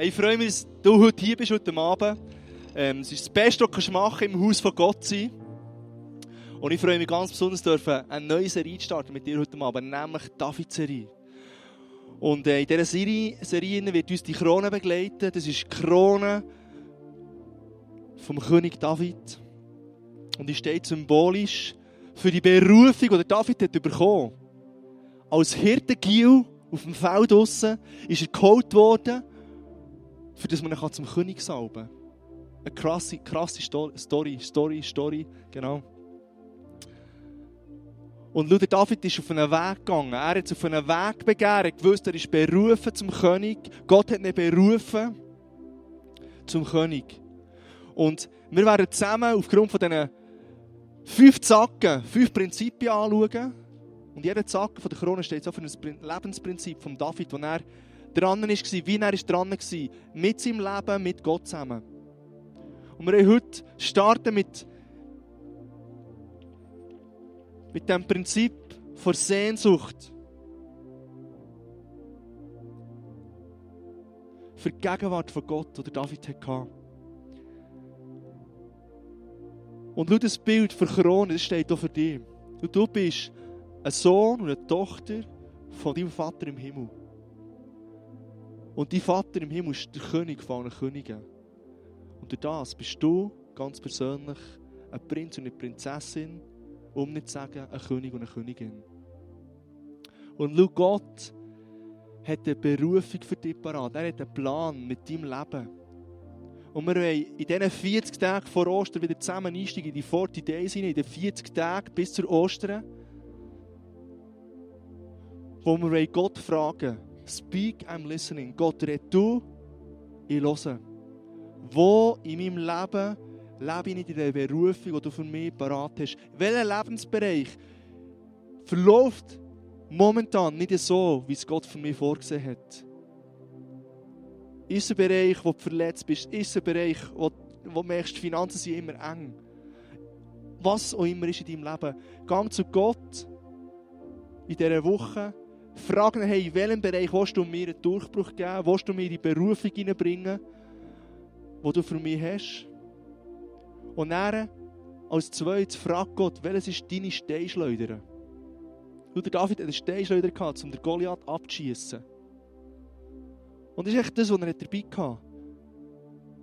Ich freue mich, dass du heute hier bist, heute Abend. Ähm, es ist das Beste, was du machen kannst, im Haus von Gott sein. Und ich freue mich ganz besonders, dürfen eine neue Serie starten mit dir heute Abend, nämlich die David-Serie. Und äh, in dieser Serie, Serie wird uns die Krone begleiten. Das ist die Krone vom König David. Und die steht symbolisch für die Berufung, die David hat bekommen. Als Hirtengiel auf dem Feld draussen ist er geholt worden für das man ihn zum König salben kann. Eine krasse, krasse Story, Story, Story, genau. Und schau, David ist auf einen Weg gegangen. Er hat auf einen Weg begehrt. Wusste, er ist berufen zum König. Gott hat ihn berufen zum König. Und wir werden zusammen aufgrund von diesen fünf Zacken, fünf Prinzipien anschauen. Und jeder Zacken von der Krone steht so für ein Lebensprinzip von David, das er dran war, wie er dran war, mit seinem Leben, mit Gott zusammen. Und wir wollen heute starten mit, mit dem Prinzip von Sehnsucht. Für die Gegenwart von Gott, die David hatte. Und schau, das Bild für Krone, das steht auch für dich. Du bist ein Sohn und eine Tochter von deinem Vater im Himmel. Und dein Vater im Himmel ist der König von allen Königen. Und durch das bist du ganz persönlich ein Prinz und eine Prinzessin, um nicht zu sagen, ein König und eine Königin. Und schau, Gott hat eine Berufung für dich parat. Er hat einen Plan mit deinem Leben. Und wir wollen in diesen 40 Tagen vor Ostern wieder zusammen einsteigen in die 40 Days in den 40 Tagen bis zur Ostern, wo wir Gott fragen Speak, I'm listening. Gott, red du, ich höre. Wo in meinem Leben lebe ich nicht in der Berufung, die du für mich parat hast? Welcher Lebensbereich verläuft momentan nicht so, wie es Gott für mich vorgesehen hat? Ist ein Bereich, wo du verletzt bist? Ist ein Bereich, wo, wo du merkst, die Finanzen sind immer eng? Was auch immer ist in deinem Leben. Gang zu Gott in dieser Woche fragen, hey, in welchem Bereich willst du mir einen Durchbruch geben? Willst du mir die Berufung hineinbringen, die du für mich hast? Und dann, als zweites, frag Gott, welches ist deine Steinschleuder? Du, der David hat eine Steinschleuder gehabt, um den Goliath abzuschießen. Und das ist echt das, was er dabei hatte.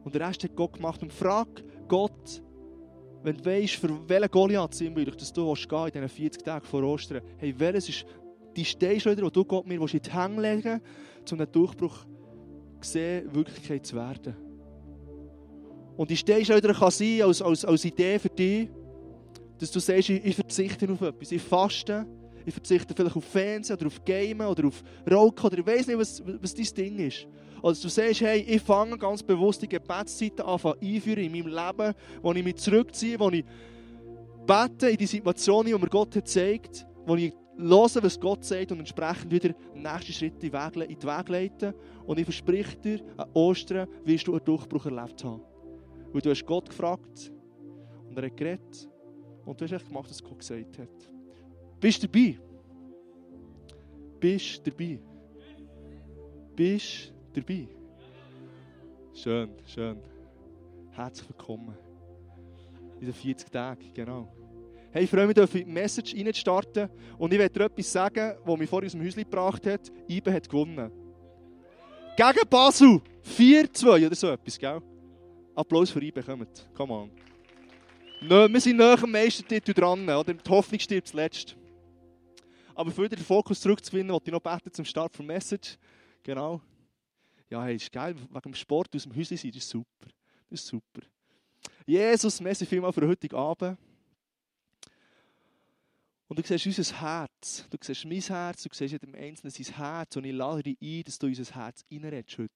Und der Rest hat Gott gemacht. Und frag Gott, wenn du weißt, für welchen Goliath sind wir, dass du gehen in diesen 40 Tagen vor Ostern, hey, welches ist die Steinschleuder, die du Gott mir in die Hände legen willst, um den Durchbruch sehen, Wirklichkeit zu werden. Und die Steinschleuder kann sein als, als, als Idee für dich, dass du sagst, ich, ich verzichte auf etwas, ich faste, ich verzichte vielleicht auf Fernsehen oder auf Gamen oder auf Rauchen oder ich weiß nicht, was, was dein Ding ist. Oder dass du sagst, hey, ich fange ganz bewusst die Gebetszeiten an einführen in meinem Leben, wo ich mich zurückziehe, wo ich bete in die Situation, die mir Gott hat gezeigt, wo ich hören, was Gott sagt und entsprechend wieder den nächsten Schritt in die Weg leiten. Und ich verspreche dir, an Ostern wirst du einen Durchbruch erlebt haben. Weil du hast Gott gefragt und er hat geredet und du hast echt gemacht, was Gott gesagt hat. Bist du dabei? Bist du dabei? Bist du dabei? Schön, schön. Herzlich willkommen. In den 40 Tagen, genau. Hey, ich freue mich, auf die Message reinzustarten. Und ich werde dir etwas sagen, das mich vorhin aus dem Häuschen gebracht hat. Ibe hat gewonnen. Gegen Basel. 4-2 oder so etwas, gell? Applaus für Ibe, kommt. Come on. Nö, wir sind näher am Meistertitel dran, oder? Die Hoffnung stirbt zuletzt. Aber für den Fokus zurückzufinden, wollte ich noch beten zum Start der Message. Genau. Ja, hey, ist geil, wegen dem Sport aus dem Häuschen sein, das ist super. Das ist super. Jesus, merci vielmals für den heutigen Abend. Und du siehst unser Herz, du siehst mein Herz, du siehst jedem Einzelnen sein Herz. Und ich lade dich ein, dass du unser Herz reinredest heute.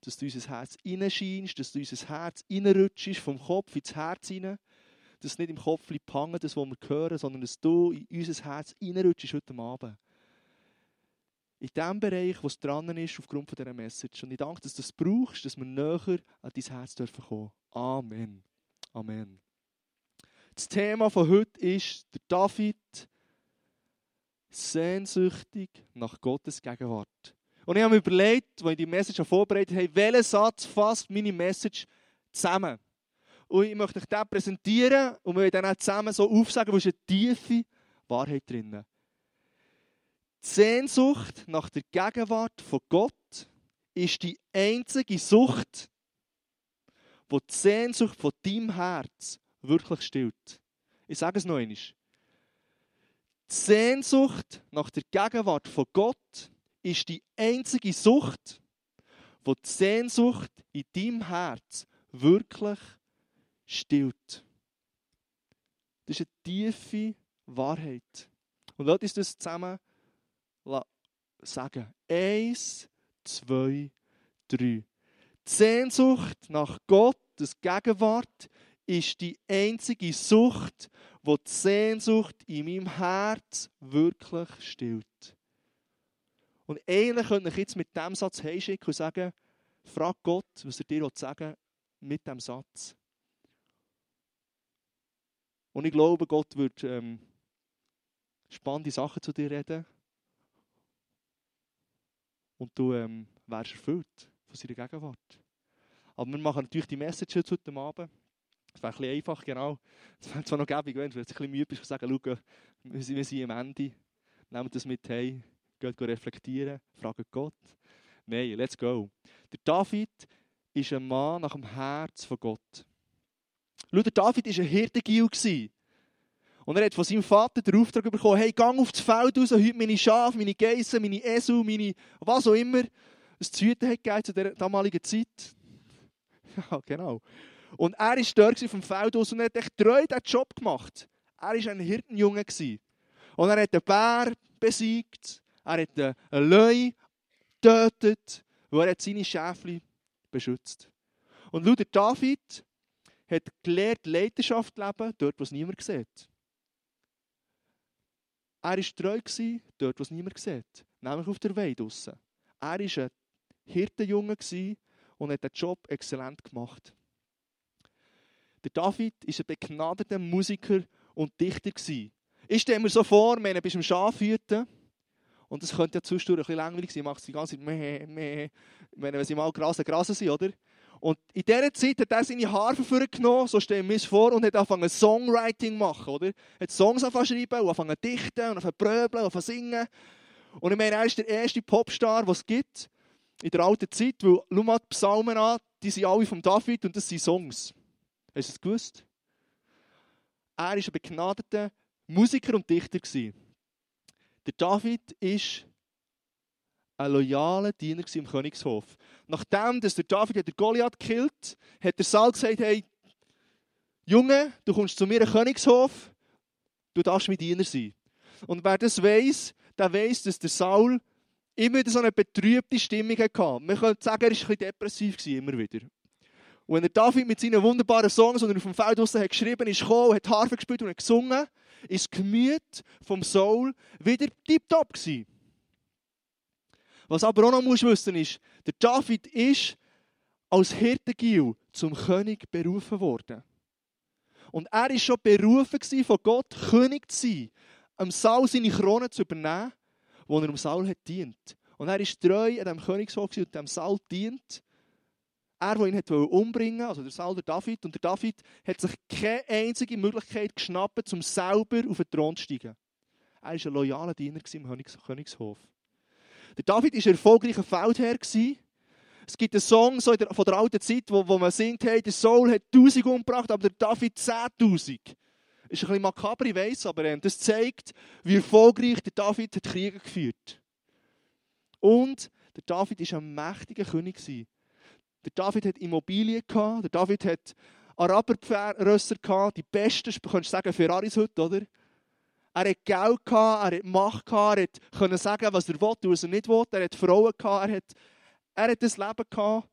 Dass du unser Herz reinscheinst, dass du unser Herz reinrutschst, vom Kopf ins Herz hinein. Dass es nicht im Kopf hängen, das, was wir hören, sondern dass du in unser Herz reinrutschst heute Abend. In dem Bereich, wo es dran ist, aufgrund dieser Message. Und ich danke, dass du das brauchst, dass wir näher an dein Herz dürfen kommen. Amen. Amen. Das Thema von heute ist der David sehnsüchtig nach Gottes Gegenwart. Und ich habe mir überlegt, als ich die Message vorbereitet habe, welchen Satz fasst meine Message zusammen. Und ich möchte euch den präsentieren und wir dann auch zusammen so aufsagen, wo ist eine tiefe Wahrheit drin. Die Sehnsucht nach der Gegenwart von Gott ist die einzige Sucht, wo die Sehnsucht von deinem Herz wirklich stillt. Ich sage es noch einmal. Die Sehnsucht nach der Gegenwart von Gott ist die einzige Sucht, wo die Sehnsucht in deinem Herz wirklich stillt. Das ist eine tiefe Wahrheit. Und lass uns das zusammen sagen. Eins, zwei, drei. Die Sehnsucht nach Gottes Gegenwart ist die einzige Sucht, wo die Sehnsucht in meinem Herz wirklich stillt. Und eigentlich könnte ich jetzt mit diesem Satz heimschicken und sagen, frag Gott, was er dir sagen will mit diesem Satz. Und ich glaube, Gott wird ähm, spannende Sachen zu dir reden. Und du ähm, wärst erfüllt von seiner Gegenwart. Aber wir machen natürlich die Message heute Abend. Das wäre ein bisschen einfach, genau. Es wäre zwar noch gäbig, wenn du ein bisschen müde bist, zu sagen, schau, wir sind am Ende. Nehmt das mit heim, geht reflektieren, fragt Gott. Nein, let's go. Der David ist ein Mann nach dem Herz von Gott. Schau, der David war ein Hirtengil. Und er hat von seinem Vater den Auftrag bekommen, hey, gang auf das Feld raus, heute meine Schafe, meine Geissen, meine Esel, meine was auch immer es zu hat zu der damaligen Zeit. Ja, genau. Und er war dort vom Feld aus und hat echt treu diesen Job gemacht. Er war ein Hirtenjunge. Und er hat den Bär besiegt, er hat den Löwe getötet, wo er seine Schäfchen beschützt. Und schau, David hat gelernt, Leidenschaft zu leben, dort, wo es niemand sieht. Er war treu dort, wo es niemand sieht. Nämlich auf der Weide draussen. Er war ein Hirtenjunge und hat den Job exzellent gemacht. Der David war ein begnadeter Musiker und Dichter. Ich stelle mir so vor, wenn du bist im Schafhüten und das könnte ja zwischendurch ein bisschen langweilig sein, macht es die ganze Zeit meh, meh, wenn sie mal grasen, grasen sind, oder? Und in dieser Zeit hat er seine Harfe vorgenommen, so stellen wir es vor, und hat angefangen Songwriting zu machen, oder? Er hat Songs angefangen zu schreiben, und angefangen zu dichten, und angefangen zu pröbeln, und zu singen. Und ich meine, er ist der erste Popstar, den es gibt, in der alten Zeit, weil, schau mal die Psalmen an, die sind alle von David, und das sind Songs. Hast du es gewusst? Er war ein begnadeter Musiker und Dichter. Der David ist ein loyaler Diener im Königshof. Nachdem dass der David den Goliath killt, hat der Saul gesagt, hey, Junge, du kommst zu mir in Königshof, du darfst mein Diener sein. Und wer das weiß, der weiß, dass der Saul immer wieder so eine betrübte Stimmung hatte. Man könnte sagen, er war ein bisschen depressiv, immer wieder. Und wenn der David mit seinen wunderbaren Songs, die er auf dem Feld draussen hat geschrieben ist, gekommen, hat Harfe gespielt und hat gesungen, ist das Gemüt vom Saul wieder tiptop gewesen. Was aber auch noch musst wissen ist, der David ist als Hirtengil zum König berufen worden. Und er ist schon berufen von Gott, König zu sein, am Saul seine Krone zu übernehmen, wo er dem Saul hat dient. Und er ist treu an dem Königshof und dem Saul dient. Er, der ihn umbringen wollte, also der Saul, der David. Und der David hat sich keine einzige Möglichkeit geschnappt, um selber auf den Thron zu steigen. Er war ein loyaler Diener im Königshof. Der David war ein erfolgreicher Feldherr. Es gibt einen Song so der, von der alten Zeit, wo, wo man singt, hey, der Saul hat 1000 umgebracht, aber der David 10.000. Ist ein bisschen makaber, ich weiss, aber ähm, das zeigt, wie erfolgreich der David hat Kriege geführt Und der David war ein mächtiger König. Der David hat Immobilien gehabt, der David hat Araberrösser gehabt, die besten, könntest du sagen, Ferraris heute, oder? Er hat Geld gehabt, er hat Macht gehabt, er konnte sagen, was er und was er nicht will. Er hat Frauen gehabt, er hat, er hat das Leben gehabt,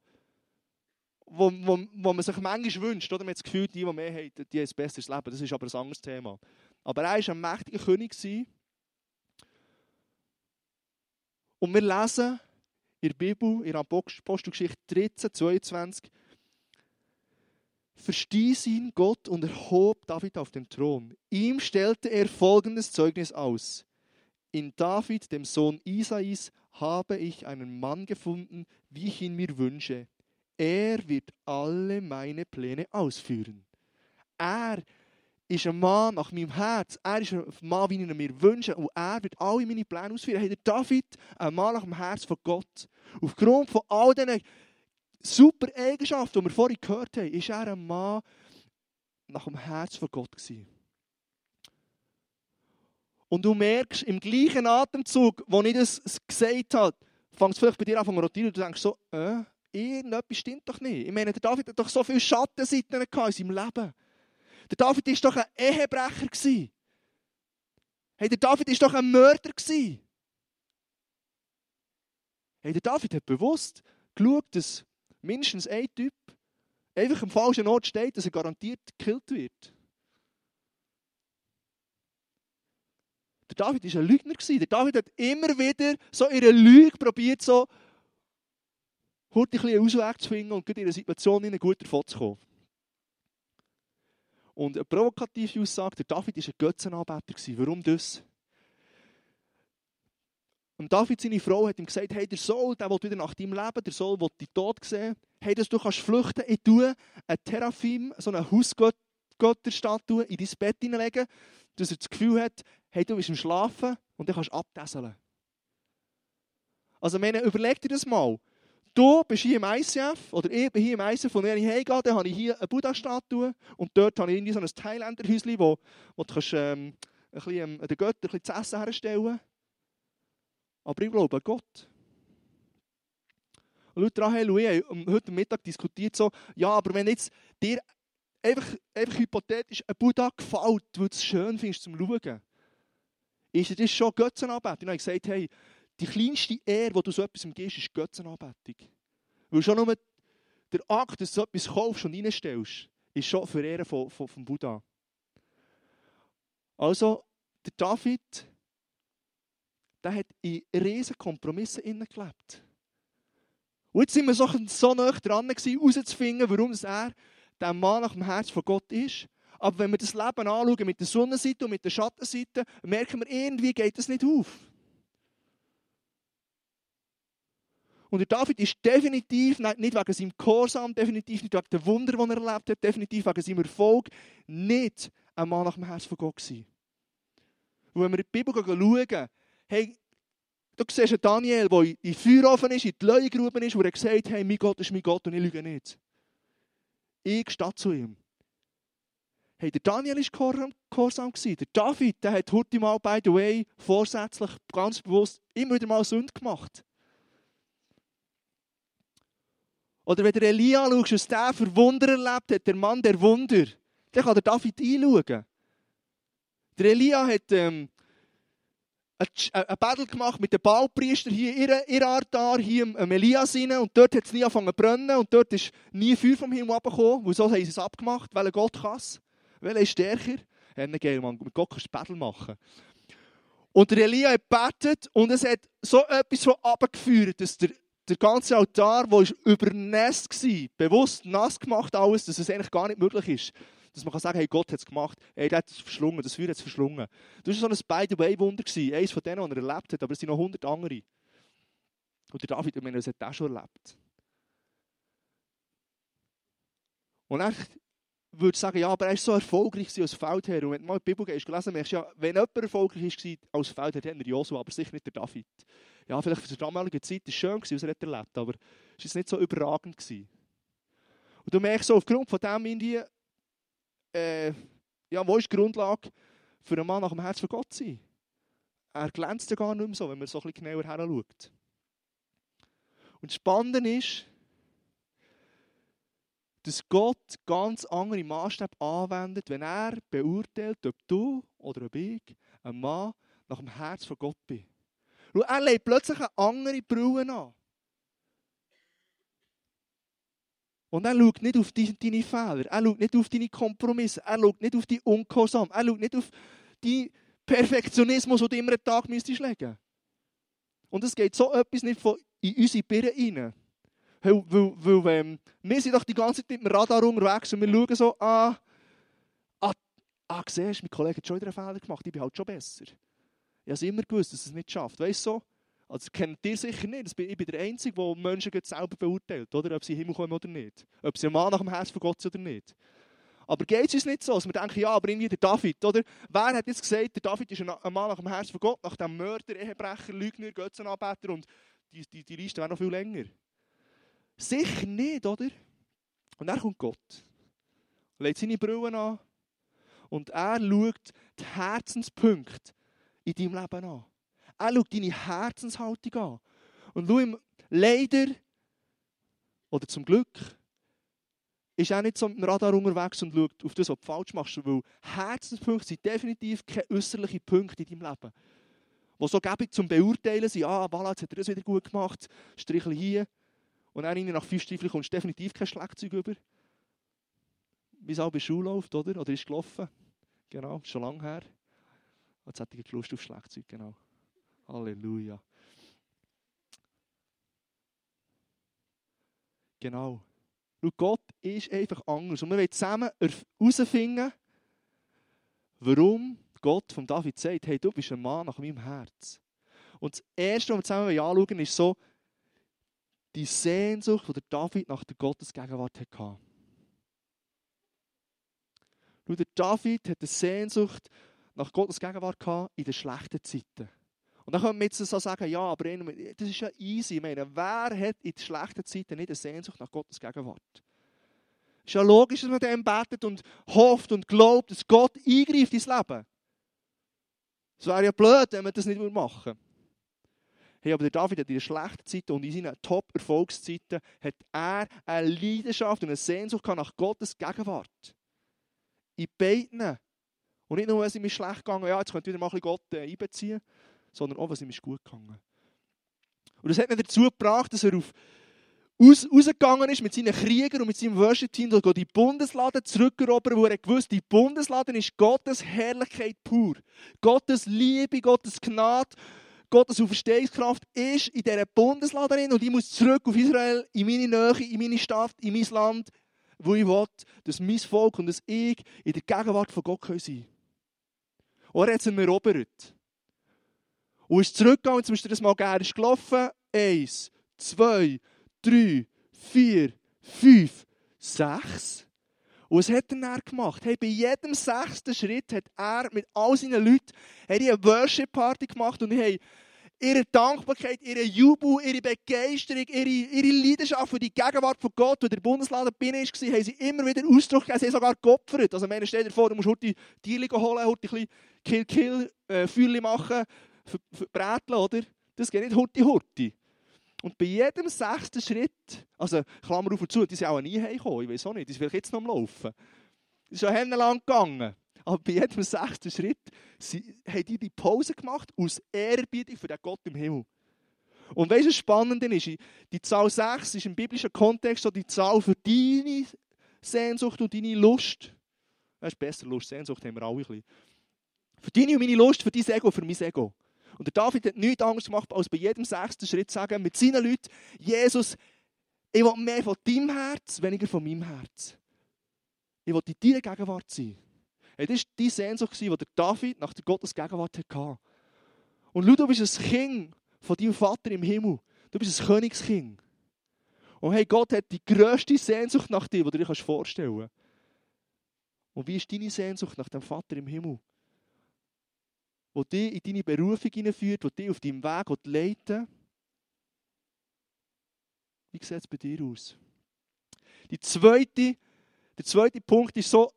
wo, wo, wo man sich manchmal wünscht. Oder? Man hat das Gefühl, die, die mehr haben, die haben ein besseres Leben. Das ist aber ein anderes Thema. Aber er war ein mächtiger König. Und wir lesen in der Bibel, in Apostelgeschichte 13, 22, verstieß ihn Gott und erhob David auf den Thron. Ihm stellte er folgendes Zeugnis aus. In David, dem Sohn Isais, habe ich einen Mann gefunden, wie ich ihn mir wünsche. Er wird alle meine Pläne ausführen. Er ist ein Mann nach meinem Herz. Er ist ein Mann, wie ich mir wünsche. Und er wird alle meine Pläne ausführen. Hey, David, ein Mann nach dem Herz von Gott. Aufgrund von all diesen super Eigenschaften, die wir vorhin gehört haben, ist er ein Mann nach dem Herz von Gott gewesen. Und du merkst im gleichen Atemzug, wo ich das gesagt habe, fängt es vielleicht bei dir an zu rotieren und du denkst so, äh, irgendetwas stimmt doch nicht. Ich meine, der David hat doch so viele Schattenseiten in seinem Leben. Der David war doch ein Ehebrecher. Hey, der David war doch ein Mörder. Hey, der David hat bewusst geschaut, dass mindestens ein Typ einfach am falschen Ort steht, dass er garantiert gekillt wird. Der David war ein Lügner. Der David hat immer wieder so einer Lüge probiert, so heute ein einen Ausweg zu finden und in einer Situation in gut davon zu kommen. Und eine provokative Aussage, der David war ein Götzenanbeter. Warum das? Und David, seine Frau, hat ihm gesagt, hey, der Soll, der will wieder nach deinem Leben, der Soll will dich tot sehen. Hey, dass du kannst flüchten, ich tue ein Teraphim, so eine Hausgötterstatue, in dein Bett hineinlegen, dass er das Gefühl hat, hey, du bist im Schlafen und dann kannst du abtesseln. Also, meine, überleg dir das mal. Du bist hier im ICF, oder ich bin hier im ICF, und wenn ich heimgehe, dann habe ich hier eine Buddha-Statue und dort habe ich irgendwie so ein Thailänderhäuschen, wo, wo du kannst, ähm, ein bisschen, ähm, den Göttern ein bisschen zu essen herstellen Aber ich glaube an Gott. Und Leute Rahel und ich haben heute Mittag diskutiert so, ja, aber wenn jetzt dir einfach, einfach hypothetisch ein Buddha gefällt, weil du es schön findest zum Schauen, ist das schon Götzenanbetung? Und ich habe gesagt, hey, die kleinste Ehre, die du so etwas gibst, ist Götzenanbetung. Weil schon nur der Akt, dass du so etwas kaufst und reinstellst, ist schon für Ehre von, von, vom Buddha. Also, der David, der hat in riesen Kompromissen gelebt. Und jetzt sind wir so, so nah dran, herauszufinden, warum er der Mann nach dem Herz von Gott ist. Aber wenn wir das Leben anschauen mit der Sonnenseite und mit der Schattenseite, merken wir, irgendwie geht das nicht auf. Und der David ist definitiv nicht wegen seinem Gehorsam, definitiv nicht wegen dem Wunder, das er erlebt hat, definitiv wegen seinem Erfolg, nicht ein Mann nach dem Herz von Gott gewesen. Und wenn wir in die Bibel schauen, hey, du siehst Daniel, der in den Feuerofen ist, in die Leuengrube ist, wo er gesagt hat, hey, mein Gott ist mein Gott und ich lüge nicht. Ich stehe zu ihm. Hey, der Daniel war gehorsam. Der David, der hat heute mal, by the way, vorsätzlich, ganz bewusst, immer wieder mal Sünde gemacht. Oder wenn du Elia schaust, was der für Wunder erlebt hat, der Mann der Wunder, dann kann der David einschauen. Der Elia hat ähm, ein Battle gemacht mit den Baupriestern hier in ihr Altar, hier am Elias rein, und dort hat es nie angefangen zu brennen, und dort ist nie Feuer vom Himmel abgekommen, weil so haben sie es abgemacht, weil Gott kann Welcher ist stärker? Ja, geil, Mann. Mit Gott kannst du Battle machen. Und der Elia hat gebetet und es hat so etwas von abgeführt, dass der, der ganze Altar, der übernässt war, bewusst nass gemacht alles, dass es eigentlich gar nicht möglich ist. Dass man kann sagen, hey, Gott hat es gemacht, hey, der hat es verschlungen, das Feuer hat es verschlungen. Das war so ein By-the-Way-Wunder, eines von denen, die er erlebt hat, aber es sind noch hundert andere. Und der David, ich meine, das hat er schon erlebt. Und er würde sagen, ja, aber er ist so erfolgreich als Feldherr. Und wenn du mal die Bibel gelesen merkst du ja, wenn jemand erfolgreich war als Feldherr, dann der Josua, aber sicher nicht der David. Ja, vielleicht für die damalige Zeit war es schön, was er hat erlebt aber es war nicht so überragend. Gewesen. Und du merkst so, aufgrund von dem Indien, äh, ja, wo ist die Grundlage für einen Mann nach dem Herz von Gott zu sein? Er glänzt ja gar nicht mehr so, wenn man so ein bisschen genauer hinschaut. Und das Spannende ist, dass Gott ganz andere Maßstäbe anwendet, wenn er beurteilt, ob du oder ob ich ein Mann nach dem Herz von Gott bin. Und er legt plötzlich eine andere Brille an. Und er schaut nicht auf deine Fehler, er schaut nicht auf deine Kompromisse, er schaut nicht auf die Ungehorsam, er schaut nicht auf die Perfektionismus, den du immer einen Tag müsstest legen. Und es geht so etwas nicht von in unsere Birne rein. Weil, weil, weil ähm, wir sind doch die ganze Zeit mit dem Radar unterwegs und wir schauen so, ah, ah, ah siehst mein Kollege hat schon wieder einen Fehler gemacht, ich bin halt schon besser. Ich habe immer gewusst, dass es nicht schafft. Weißt du so? Also kennt ihr sicher nicht. Ich bin der Einzige, der Menschen selber beurteilt, oder? ob sie in den Himmel kommen oder nicht. Ob sie ein Mann nach dem Herz von Gott sind oder nicht. Aber geht es uns nicht so, dass wir denken, ja, aber irgendwie der David, oder? Wer hat jetzt gesagt, der David ist ein Mann nach dem Herz von Gott, nach dem Mörder, Ehebrecher, Lügner, Götzenanbeter und die, die, die Liste wäre noch viel länger. Sicher nicht, oder? Und dann kommt Gott. Legt seine Brille an und er schaut die Herzenspunkte in deinem Leben an. Er schaut deine Herzenshaltung an. Und schau ihm leider, oder zum Glück, ist auch nicht so mit dem Radar unterwegs und schaut auf das, was du falsch machst. Weil Herzenspunkte sind definitiv keine äußerlichen Punkte in deinem Leben. Die so gäbig zum Beurteilen sind, ah, voilà, jetzt hat er das wieder gut gemacht, Strichl hier. Und dann nach fünf Stiefeln kommst du definitiv kein Schlagzeug über. Wie es auch bei Schule läuft, oder? Oder ist gelaufen. Genau, schon lange her. Jetzt hat er Lust auf Schlagzeug, genau. Halleluja. Genau. Und Gott ist einfach anders. Und wir wollen zusammen herausfinden, warum Gott von David sagt, hey, du bist ein Mann nach meinem Herz. Und das Erste, was wir zusammen anschauen ist so die Sehnsucht, die David nach der Gottesgegenwart hatte. Schau, der David hat eine Sehnsucht nach Gottes Gegenwart in den schlechten Zeiten. Und dann können wir jetzt so sagen, ja, aber das ist ja easy. Ich meine, wer hat in den schlechten Zeiten nicht eine Sehnsucht nach Gottes Gegenwart? Es ist ja logisch, dass man dem betet und hofft und glaubt, dass Gott eingreift ins Leben. Es wäre ja blöd, wenn man das nicht machen würde. Hey, aber der David hat in den schlechten Zeiten und in seinen Top-Erfolgszeiten hat er eine Leidenschaft und eine Sehnsucht nach Gottes Gegenwart. In beiden. Und nicht nur, es ihm schlecht gegangen ja, jetzt könnte wieder mal ein bisschen Gott äh, einbeziehen sondern auch, was ihm ist gut gegangen. Und das hat ihn dazu gebracht, dass er auf, aus, rausgegangen ist mit seinen Kriegern und mit seinem Worship-Team, die Bundeslade zurückerobern, wo er gewusst die Bundeslade ist Gottes Herrlichkeit pur. Gottes Liebe, Gottes Gnade, Gottes Auferstehungskraft ist in dieser Bundeslade drin und ich muss zurück auf Israel, in meine Nähe, in meine Stadt, in mein Land, wo ich will, dass mein Volk und dass ich in der Gegenwart von Gott sein können. Und er hat es erobert. Und ist zurückgegangen, zum Beispiel das mal gerne gelaufen. Eins, zwei, drei, vier, fünf, sechs. Und was hat er dann gemacht? Hey, bei jedem sechsten Schritt hat er mit all seinen Leuten eine Worship-Party gemacht und die haben ihre Dankbarkeit, ihre Jubel, ihre Begeisterung, ihre, ihre Leidenschaft für die Gegenwart von Gott, wo der Bundesladen bin war, haben sie immer wieder Ausdruck gegeben, sie haben sogar geopfert. Also, wenn stell dir vor, du musst heute Tiere holen, heute ein bisschen Kill-Kill-Feuerchen äh, machen, verbräteln, oder? Das geht nicht hurti hurti. Und bei jedem sechsten Schritt, also Klammer auf und zu, die sind auch nie heimgekommen, ich weiß auch nicht, die sind vielleicht jetzt noch am Laufen. Das ist schon lang gegangen. Aber bei jedem sechsten Schritt sie, haben die die Pause gemacht aus Ehrerbietung für den Gott im Himmel. Und weißt du, was spannend ist? Die Zahl 6 ist im biblischen Kontext so die Zahl für deine Sehnsucht und deine Lust. Das ist besser, Lust, Sehnsucht haben wir alle ein bisschen. Für deine und meine Lust, für dein Ego, für mein Ego. Und der David hat nichts anderes gemacht, als bei jedem sechsten Schritt zu sagen, mit seinen Leuten, Jesus, ich will mehr von deinem Herz, weniger von meinem Herz. Ich will in deiner Gegenwart sein. Das war die Sehnsucht, die David nach der Gottes Gegenwart hatte. Und du bist ein Kind von deinem Vater im Himmel. Du bist ein Königskind. Und hey, Gott hat die grösste Sehnsucht nach dir, die du dir vorstellen kannst. Und wie ist deine Sehnsucht nach dem Vater im Himmel? wo dich in deine Berufung hineinführt, wo dich auf deinem Weg leiten Wie sieht es bei dir aus? Die zweite, der zweite Punkt ist so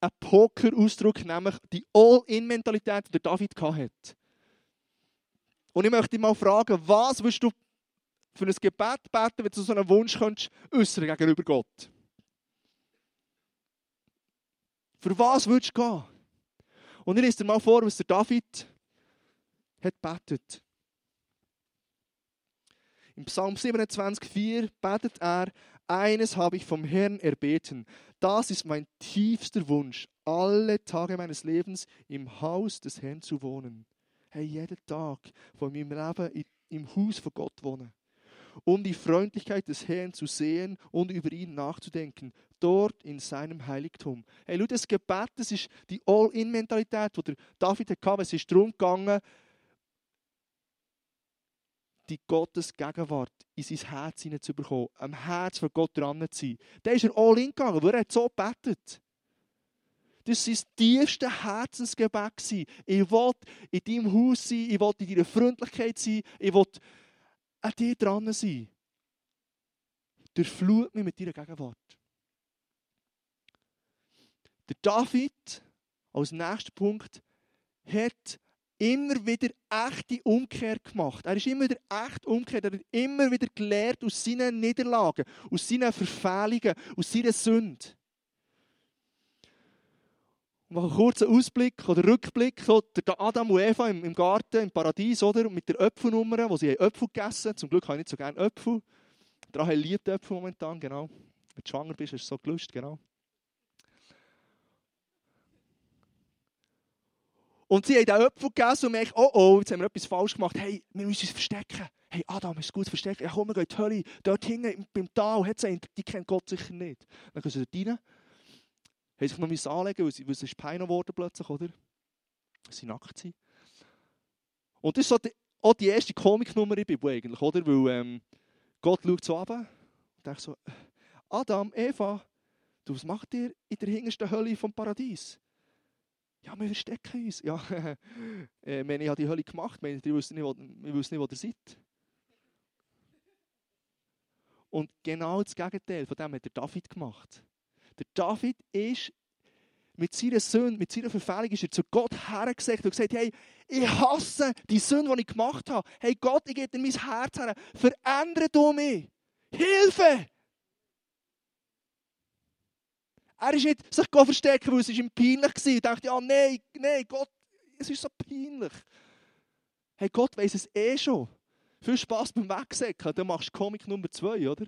ein Poker-Ausdruck, nämlich die All-In-Mentalität, die David hatte. Und ich möchte dich mal fragen, was willst du für ein Gebet beten, wenn du so einen Wunsch könntest, äußern gegenüber Gott? Für was würdest du gehen? Und ich lese dir mal vor, was der David hat betet. Im Psalm 27,4 betet er, eines habe ich vom Herrn erbeten. Das ist mein tiefster Wunsch, alle Tage meines Lebens im Haus des Herrn zu wohnen. Hey, jeden Tag von meinem Leben im Haus von Gott wohnen. Um die Freundlichkeit des Herrn zu sehen und über ihn nachzudenken dort in seinem Heiligtum. Hey, schau, das Gebet, das ist die All-In-Mentalität, die David hatte. Es ist darum gegangen, die Gottes Gegenwart in sein Herz hineinzubekommen, am Herz von Gott dran zu sein. Dann ist er all in gegangen, weil er so betet. Das war sein tiefste Herzensgebet. Ich will in deinem Haus sein, ich will in deiner Freundlichkeit sein, ich will an dir dran sein. Durchflut mich mit deiner Gegenwart. Der David, als nächster Punkt, hat immer wieder echte Umkehr gemacht. Er ist immer wieder echt umgekehrt. Er hat immer wieder gelernt aus seinen Niederlagen, aus seinen Verfehlungen, aus seiner Sünde. Ich mache einen kurzen Ausblick oder Rückblick. So, der Adam und Eva im, im Garten, im Paradies, oder? mit der Äpfelnummer, wo sie Äpfel gegessen haben. Zum Glück habe ich nicht so gerne Äpfel. Rahel liebt Äpfel momentan, genau. Wenn du schwanger bist, hast du so gelust, genau. Und sie haben den Äpfel gegessen und merken, oh oh, jetzt haben wir etwas falsch gemacht. Hey, wir müssen uns verstecken. Hey, Adam, ist gut verstecken. Ja, komm, wir gehen in die Hölle. Dort hinten beim Tal hat sie die kennt Gott sicher nicht. Dann gehen sie dort rein. Haben sich noch anlegen weil, weil es ist Pein geworden plötzlich, oder? Sie nackt sind. Und das ist so die, auch die erste Komiknummer in der Bibel eigentlich, oder? Weil ähm, Gott schaut so runter und denkt so, Adam, Eva, du, was macht ihr in der hintersten Hölle vom Paradies? Ja, wir verstecken uns. Ja, äh, ich habe die Hölle gemacht, wir wissen nicht, wo, wissen nicht, wo ihr seid. Und genau das Gegenteil von dem hat der David gemacht. Der David ist mit seiner Sünde, mit seiner Verfehlung ist er zu Gott hergesagt und gesagt, hey, ich hasse die Sünde, die ich gemacht habe. Hey Gott, ich gebe dir mein Herz her. Verändere du mich. Hilfe! Er ist nicht sich verstecken, weil es ihm peinlich war. Er dachte, ja, nein, nein, Gott, es ist so peinlich. Hey, Gott weiß es eh schon. Viel Spaß beim Wegsäcken. Dann machst du Comic Nummer zwei, oder?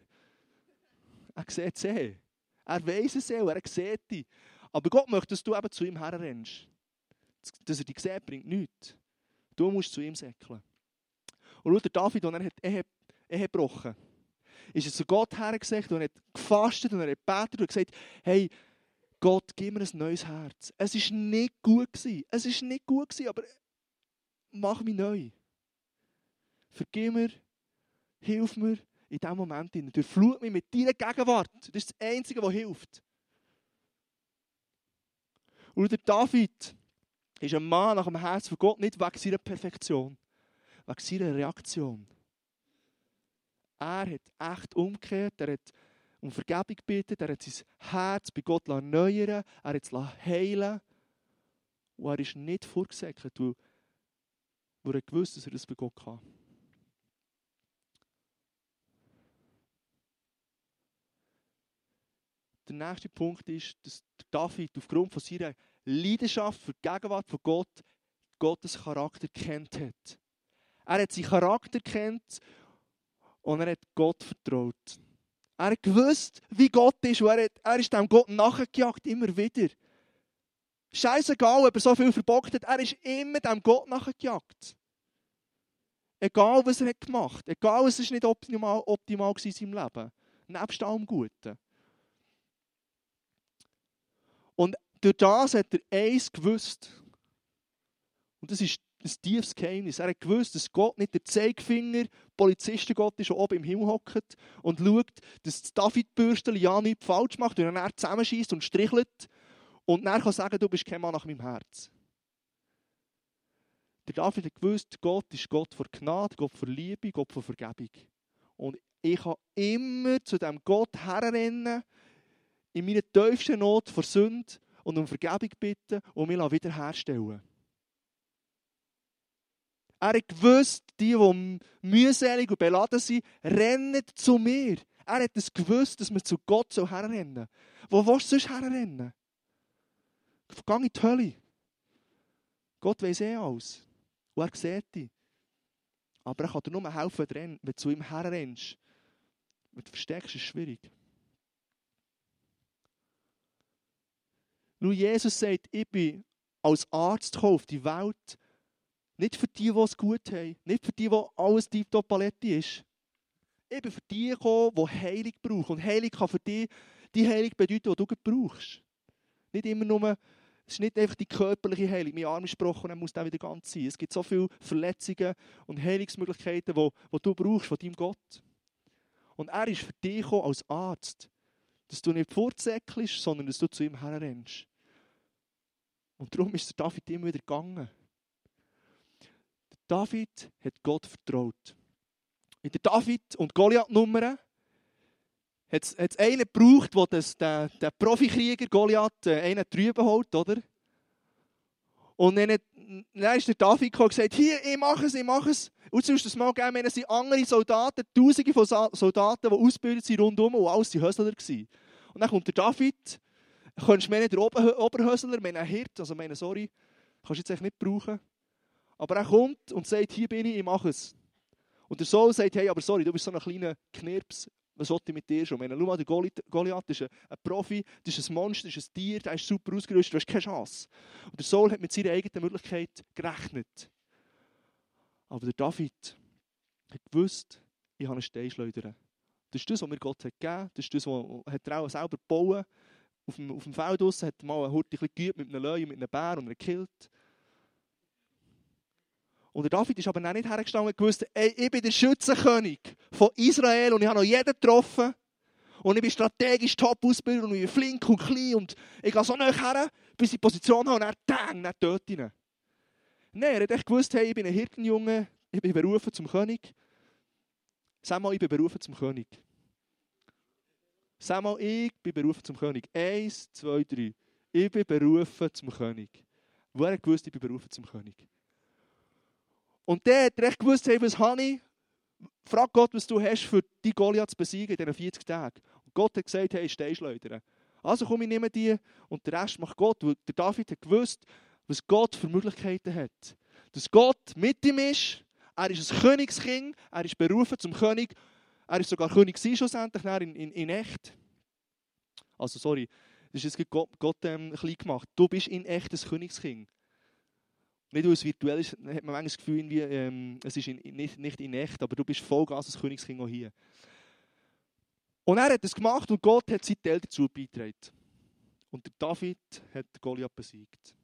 Er sieht es eh. Er weiß es eh, er sieht dich. Aber Gott möchte, dass du eben zu ihm herrennst. Dass er dich sieht, bringt nichts. Du musst zu ihm säckeln. Und schau, der David, und er hat Ehe, Ehe gebrochen ist er zu Gott hergesagt und hat gefastet und er hat gebetet und gesagt, hey, Gott, gib mir ein neues Herz. Es war nicht gut gewesen. Es ist nicht gut gewesen, aber mach mich neu. Vergib mir, hilf mir in diesem Moment. Durchflut mich mit deiner Gegenwart. Das ist das Einzige, was hilft. Und der David ist ein Mann nach dem Herz von Gott, nicht wegen seiner Perfektion, wegen seiner Reaktion. Er hat echt umgekehrt, er hat um Vergebung gebeten, er hat sein Herz bei Gott erneuern er hat es heilen Und er ist nicht vorgesagt, weil, weil er gewusst dass er das bei Gott kann. Der nächste Punkt ist, dass David aufgrund von seiner Leidenschaft für die Gegenwart von Gott Gottes Charakter kennt hat. Er hat seinen Charakter kennt und er hat Gott vertraut. Er hat gewusst, wie Gott ist und er, hat, er ist dem Gott nachgejagt, immer wieder. Scheißegal, ob er so viel verbockt hat, er ist immer dem Gott nachgejagt. Egal, was er gemacht hat. Egal, es war nicht optimal, optimal in seinem Leben. Nebst allem Guten. Und durch das hat er eins gewusst. Und das ist ein tiefes Geheimnis. Er hat gewusst, dass Gott nicht der Zeigefinger Polizistengott ist, der oben im Himmel hockt und schaut, dass David Bürstel ja nichts falsch macht und er zusammenschießt und strichelt und dann kann sagen, du bist kein Mann nach meinem Herz. Der David hat gewusst, Gott ist Gott vor Gnade, Gott vor Liebe, Gott vor Vergebung. Und ich kann immer zu dem Gott herrennen, in meiner tiefsten Not vor Sünde und um Vergebung bitten und mich wiederherstellen er hat gewusst, die, die mühselig und beladen sind, rennen zu mir. Er hat es gewusst, dass wir zu Gott so herrennen. Wo willst du sonst herrennen? Geh in die Hölle. Gott weiß eh alles. Und er sieht dich. Aber er kann dir nur helfen, wenn du zu ihm herrennst. Wenn du versteckst, ist schwierig. Nur Jesus sagt, ich bin als Arzt auf die Welt, nicht für die, die es gut haben. Nicht für die, die alles tiptop Paletti ist. Eben für die gekommen, die Heilung brauchen. Und Heilung kann für dich die Heilung bedeuten, die du brauchst. Nicht immer nur Es ist nicht einfach die körperliche Heilung. Mein Arm ist gebrochen, dann muss der wieder ganz sein. Es gibt so viele Verletzungen und Heilungsmöglichkeiten, die, die du brauchst von deinem Gott. Und er ist für dich als Arzt. Dass du nicht vorzäckelst, sondern dass du zu ihm herrennst. Und darum ist der David immer wieder gegangen. David hat Gott vertraut. In der David- und Goliath-Nummer hat es einen gebraucht, der das, der, der Profikrieger Goliath äh, einen drüben holt, oder? Und dann, dann ist der David gekommen und gesagt, hier, ich mache es, ich mache es. Und sonst das mal gegeben, es sind andere Soldaten, tausende von Soldaten, die ausgebildet sind rundherum und alles waren Hösler. Und dann kommt der David, kannst du mir nicht Ober Oberhösler, mein Hirt, also meine, sorry, kannst du jetzt echt nicht brauchen. Aber er kommt und sagt, hier bin ich, ich mache es. Und der Saul sagt, hey, aber sorry, du bist so ein kleiner Knirps, was sollte ich mit dir schon? Meine, schau mal, der Goliath ist ein, ein, Profi, das ist ein Monster, das ist ein Tier, der ist super ausgerüstet, du hast keine Chance. Und der Saul hat mit seiner eigenen Möglichkeit gerechnet. Aber der David hat gewusst, ich habe einen Steinschleuder. Das ist das, was mir Gott hat gegeben Das ist das, was er auch selber gebaut auf dem, auf dem Feld draussen, hat mal eine Hurti geübt mit einem Löwen, mit einem Bär und einem Kilt. Und der David ist aber auch nicht hergestanden und gewusst, ey, ich bin der Schützenkönig von Israel und ich habe noch jeden getroffen. Und ich bin strategisch top ausgebildet und ich bin flink und klein und ich gehe so nah her, bis ich die Position habe und er dang, dann töte ihn. Nein, er hat echt gewusst, hey, ich bin ein Hirtenjunge, ich bin berufen zum König. Sag mal, ich bin berufen zum König. Sag mal, ich bin berufen zum König. Eins, zwei, drei. Ich bin berufen zum König. Woher gewusst, ich bin berufen zum König? Und der hat recht gewusst, hey, was habe ich? Frag Gott, was du hast, für die Goliath zu besiegen in diesen 40 Tagen. Und Gott hat gesagt, hey, Steinschleudern. Also komm, ich nehme die und den Rest macht Gott. Und der David hat gewusst, was Gott für Möglichkeiten hat. Dass Gott mit ihm ist. Er ist ein Königskind. Er ist berufen zum König. Er ist sogar König schlussendlich in, in, in echt. Also, sorry, das ist jetzt Gott, Gott ähm, klein gemacht. Du bist in echt ein Königskind. Nicht, weil es virtuell ist, hat man manchmal das Gefühl, wie, ähm, es ist in, nicht, nicht in echt, aber du bist Vollgas als Königskind auch hier. Und er hat es gemacht und Gott hat seinen Teil dazu beigetragen. Und der David hat Goliath besiegt.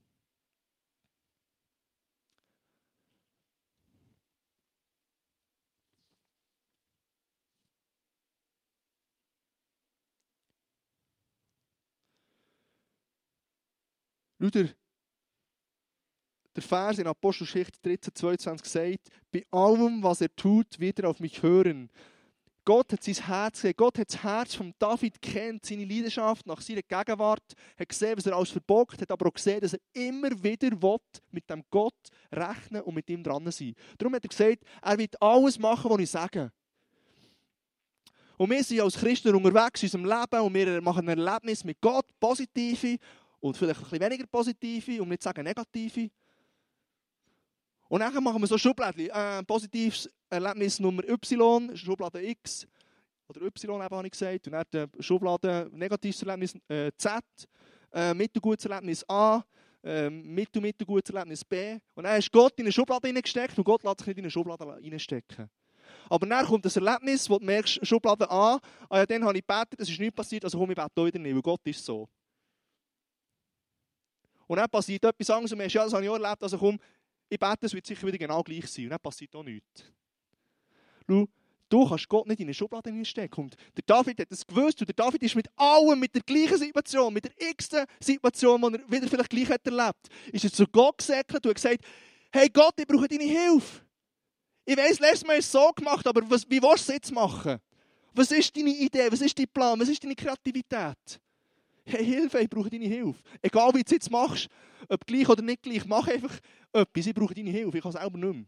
Luther der Vers in Apostelgeschichte 13, 22 sagt, bei allem, was er tut, wird er auf mich hören. Gott hat sein Herz gesehen. Gott hat das Herz von David kennt, seine Leidenschaft nach seiner Gegenwart, hat gesehen, was er alles verbockt, hat aber auch gesehen, dass er immer wieder will, mit dem Gott rechnen und mit ihm dran sein. Darum hat er gesagt, er wird alles machen, was ich sage. Und wir sind als Christen unterwegs in unserem Leben und wir machen ein Erlebnis mit Gott, positive und vielleicht ein bisschen weniger positive, um nicht zu sagen negative. Und dann machen wir so Schubladen. Äh, positives Erlebnis Nummer Y, Schublade X. Oder Y habe ich gesagt. Und dann die Schublade negatives Erlebnis äh, Z. Äh, mittelgutes Erlebnis A. Äh, mittel, mittelgutes Erlebnis B. Und dann hast Gott in eine Schublade hineingesteckt und Gott lässt sich nicht in eine Schublade reinstecken. Aber dann kommt das Erlebnis, wo du merkst, Schublade A, ah ja, dann habe ich gebetet, es ist nichts passiert, also komm, ich bete wieder nicht, weil Gott ist so. Und dann passiert etwas anderes und du merkst, ja, das habe ich auch erlebt, also komm, ich bete, es wird sicher wieder genau gleich sein. Und dann passiert auch nichts. Du kannst Gott nicht in eine Schublade stecken. Und der David hat es gewusst. Und der David ist mit allem, mit der gleichen Situation, mit der x-ten Situation, die er wieder vielleicht gleich hat erlebt ist er zu Gott gesäckelt und hat gesagt, hey Gott, ich brauche deine Hilfe. Ich weiss, letztes Mal ist es so gemacht, aber was, wie willst du es jetzt machen? Was ist deine Idee? Was ist dein Plan? Was ist deine Kreativität? Hey, Hilfe, ich brauche deine Hilfe. Egal wie du es jetzt machst, ob gleich oder nicht gleich, mach einfach etwas, ich brauche deine Hilfe, ich kann selber nicht mehr.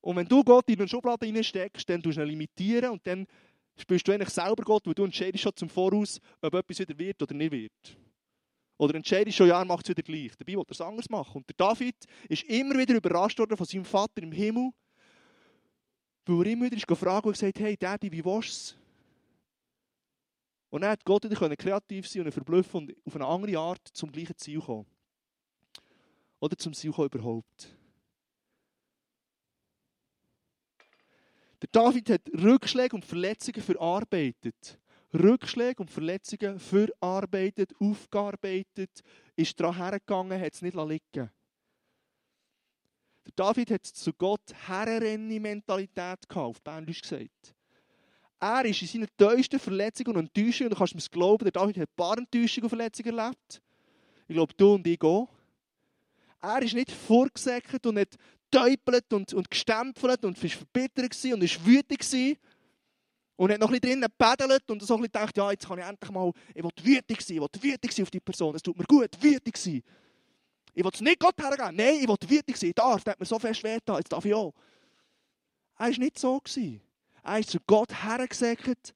Und wenn du Gott in eine Schublade reinsteckst, dann tust du ihn limitieren und dann spielst du eigentlich selber Gott, weil du entscheidest schon zum Voraus, ob etwas wieder wird oder nicht wird. Oder entscheidest schon, ja, er macht es wieder gleich. Dabei will er es anders machen. Und der David ist immer wieder überrascht worden von seinem Vater im Himmel, weil er immer wieder ist gefragt und gesagt hey Daddy, wie willst du es? Und dann hat Gott wieder kreativ sein und verblüffen und auf eine andere Art zum gleichen Ziel kommen. Oder zum Ziel kommen überhaupt. Der David hat Rückschläge und Verletzungen verarbeitet. Rückschläge und Verletzungen verarbeitet, aufgearbeitet, ist daran hergegangen, hat es nicht liegen Der David hat zu Gott Herrenrennen-Mentalität gehabt, auf Bändisch gesagt. Er ist in seiner tiefsten Verletzung und Enttäuschung, und du kannst mir es glauben, der David hat ein paar Enttäuschungen und Verletzungen erlebt. Ich glaube, du und ich auch. Er ist nicht vorgesäckert und nicht getäubelt und, und gestempelt und war verbittert und war wütend und hat noch ein bisschen drinnen gebedelt und so ein bisschen gedacht, ja, jetzt kann ich endlich mal, ich will wütend sein, ich will wütend sein auf die Person, es tut mir gut, wütend sein. Ich will es nicht Gott hergeben, nein, ich will wütend sein, ich darf, der hat mir so fest weh jetzt darf ich auch. Er war nicht so. Gewesen. Er ist zu Gott hergesäckert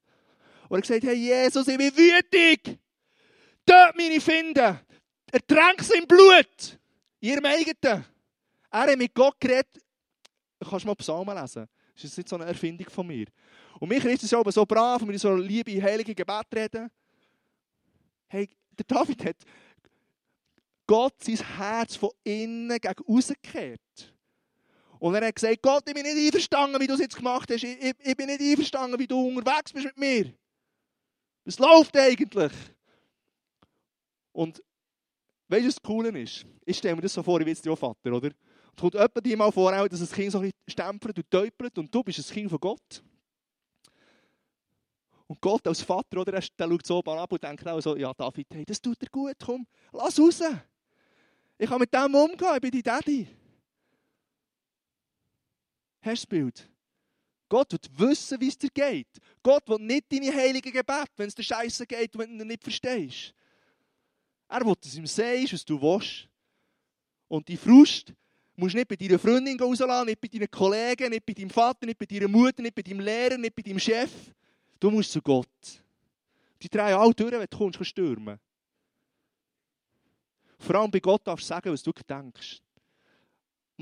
und hat gesagt, hey Jesus, ich bin wütend. Dort meine Finden. Ertränk sie im Blut. Ihrem eigenen. Er hat mit Gott geredet. Kannst du mal Psalmen lesen? Das ist nicht so eine Erfindung von mir. Und mich ist es aber so brav, wenn wir so liebe, heilige Gebet reden. Hey, der David hat Gott sein Herz von innen gegen außen gekehrt. Und er hat gesagt, Gott, ich bin nicht einverstanden, wie du es jetzt gemacht hast. Ich, ich, ich bin nicht einverstanden, wie du unterwegs bist mit mir. Was läuft eigentlich? Und weißt du, was das Coole ist? Ich stelle mir das so vor, ich bin jetzt dein Vater, oder? Und kommt jemand dir mal vor, dass das Kind so ein bisschen stempelt und täupelt und du bist ein Kind von Gott. Und Gott als Vater, oder, der schaut so ab und denkt auch so, ja David, hey, das tut dir gut, komm, lass raus. Ich kann mit dem umgehen, ich bin dein Daddy. Hast du das Bild? Gott wird wissen, wie es dir geht. Gott will nicht deine heiligen Gebete, wenn es dir scheiße geht und du ihn nicht verstehst. Er will, dass ihm sagst, was du willst. Und die Frust musst du nicht bei deiner Freundin rauslassen, nicht bei deinen Kollegen, nicht bei deinem Vater, nicht bei deiner Mutter, nicht bei deinem Lehrer, nicht bei deinem Chef. Du musst zu Gott. Die drei alle durch, wenn du kommst, kannst stürmen. Vor allem bei Gott darfst du sagen, was du denkst.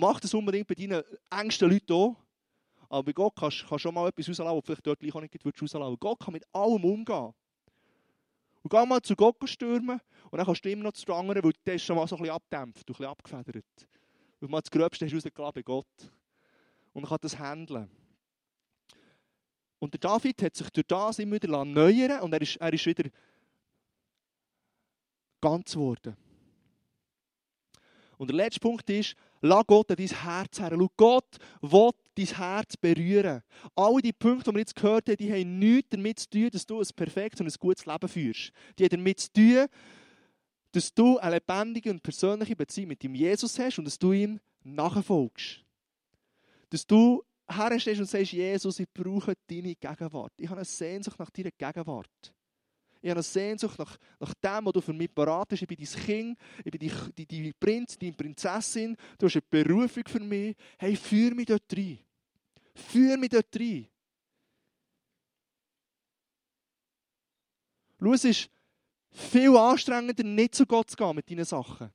Mach das unbedingt bei deinen engsten Leuten auch. Aber bei Gott kannst du schon mal etwas rauslassen, was vielleicht dort gleich auch nicht rauslassen Gott kann mit allem umgehen. Und geh mal zu Gott stürmen und dann kannst du immer noch zu den anderen, weil der ist schon mal so ein bisschen abdämpft, ein bisschen abgefedert. Weil mal das Gröbste hast rausgelassen bei Gott. Und er kann das handeln. Und der David hat sich durch das immer wieder erneuern und er ist, er ist wieder ganz geworden. Und der letzte Punkt ist, lass Gott dein Herz her. Schau, Gott will dein Herz berühren. Alle die Punkte, die wir jetzt gehört haben, die haben nichts damit zu tun, dass du ein perfektes und ein gutes Leben führst. Die haben damit zu tun, dass du eine lebendige und persönliche Beziehung mit dem Jesus hast und dass du ihm nachfolgst. Dass du herstehst und sagst, Jesus, ich brauche deine Gegenwart. Ich habe eine Sehnsucht nach deiner Gegenwart. Ich habe eine Sehnsucht nach, nach dem, was du für mich parat hast. Ich bin dein Kind, ich bin dein, dein Prinz, deine Prinzessin. Du hast eine Berufung für mich. Hey, führ mich dort rein. Führ mich dort rein. Schau, es ist viel anstrengender, nicht zu Gott zu gehen mit deinen Sachen.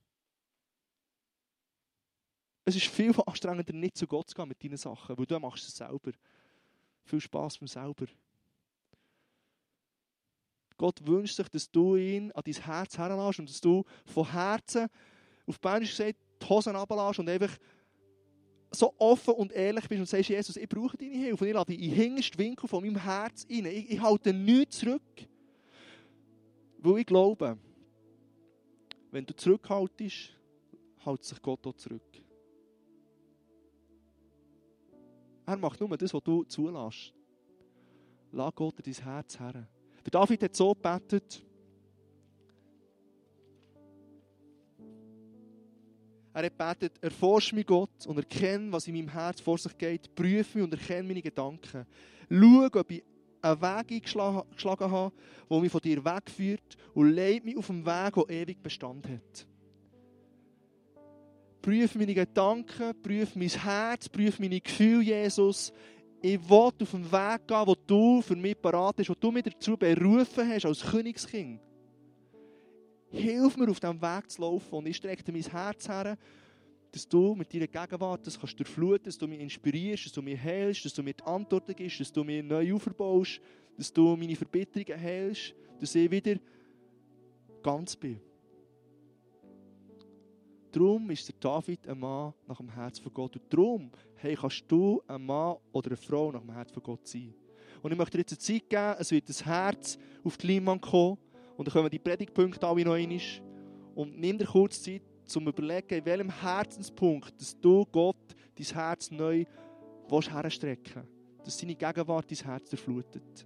Es ist viel anstrengender, nicht zu Gott zu gehen mit deinen Sachen, weil du machst es selber. Viel Spaß beim selber. Gott wünscht sich, dass du ihn an dein Herz herlässt und dass du von Herzen, auf Bänisch gesagt, die Hosen runterlässt und einfach so offen und ehrlich bist und sagst, Jesus, ich brauche deine Hilfe und ich lade dich in den hintersten Winkel von meinem Herz rein. Ich, ich halte nichts zurück. Weil ich glaube, wenn du zurückhaltest, hält sich Gott auch zurück. Er macht nur das, was du zulässt. Lass Gott in dein Herz her. Der David hat so gebetet. Er hat gebetet, erforsche mich Gott und erkenne, was in meinem Herz vor sich geht. Prüfe mich und erkenne meine Gedanken. Schau, ob ich einen Weg eingeschlagen habe, der mich von dir wegführt und leite mich auf dem Weg, der ewig Bestand hat. Prüfe meine Gedanken, prüfe mein Herz, prüfe meine Gefühle, Jesus ich will auf den Weg gehen, wo du für mich parat bist, wo du mich dazu berufen hast, als Königskind. Hilf mir, auf diesem Weg zu laufen. Und ich strecke mein Herz her, dass du mit deiner Gegenwart das kannst durchfluten, dass du mich inspirierst, dass du mich heilst, dass du mir die Antworten gibst, dass du mir neu aufbaust, dass du meine Verbitterungen heilst, dass ich wieder ganz bin. Darum ist der David ein Mann nach dem Herz von Gott. Und darum hey, kannst du ein Mann oder eine Frau nach dem Herz von Gott sein. Und ich möchte dir jetzt eine Zeit geben, es wird ein Herz auf die Leinwand kommen. Und dann kommen die Predigtpunkte alle noch einmal. Und nimm dir kurz Zeit, um zu überlegen, in welchem Herzenspunkt, dass du Gott dein Herz neu herstrecken willst. Dass seine Gegenwart dein Herz erflutet.